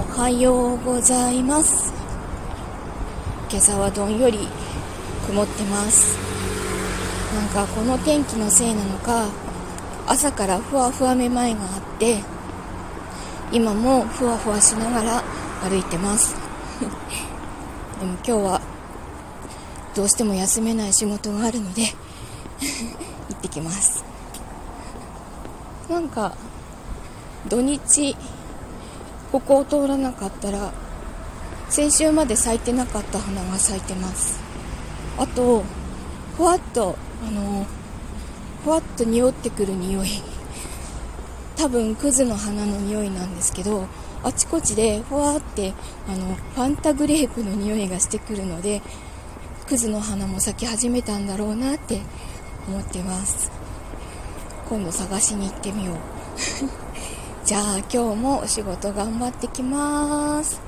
おはようございます。今朝はどんより曇ってます。なんかこの天気のせいなのか朝からふわふわめまいがあって今もふわふわしながら歩いてます。でも今日はどうしても休めない仕事があるので 行ってきます。なんか土日ここを通らなかったら先週まで咲いてなかった花が咲いてます。あとふわっとあのふわっと匂ってくる匂い。多分クズの花の匂いなんですけどあちこちでふわってあのファンタグレープの匂いがしてくるのでクズの花も咲き始めたんだろうなって思ってます。今度探しに行ってみよう。じゃあ今日もお仕事頑張ってきます。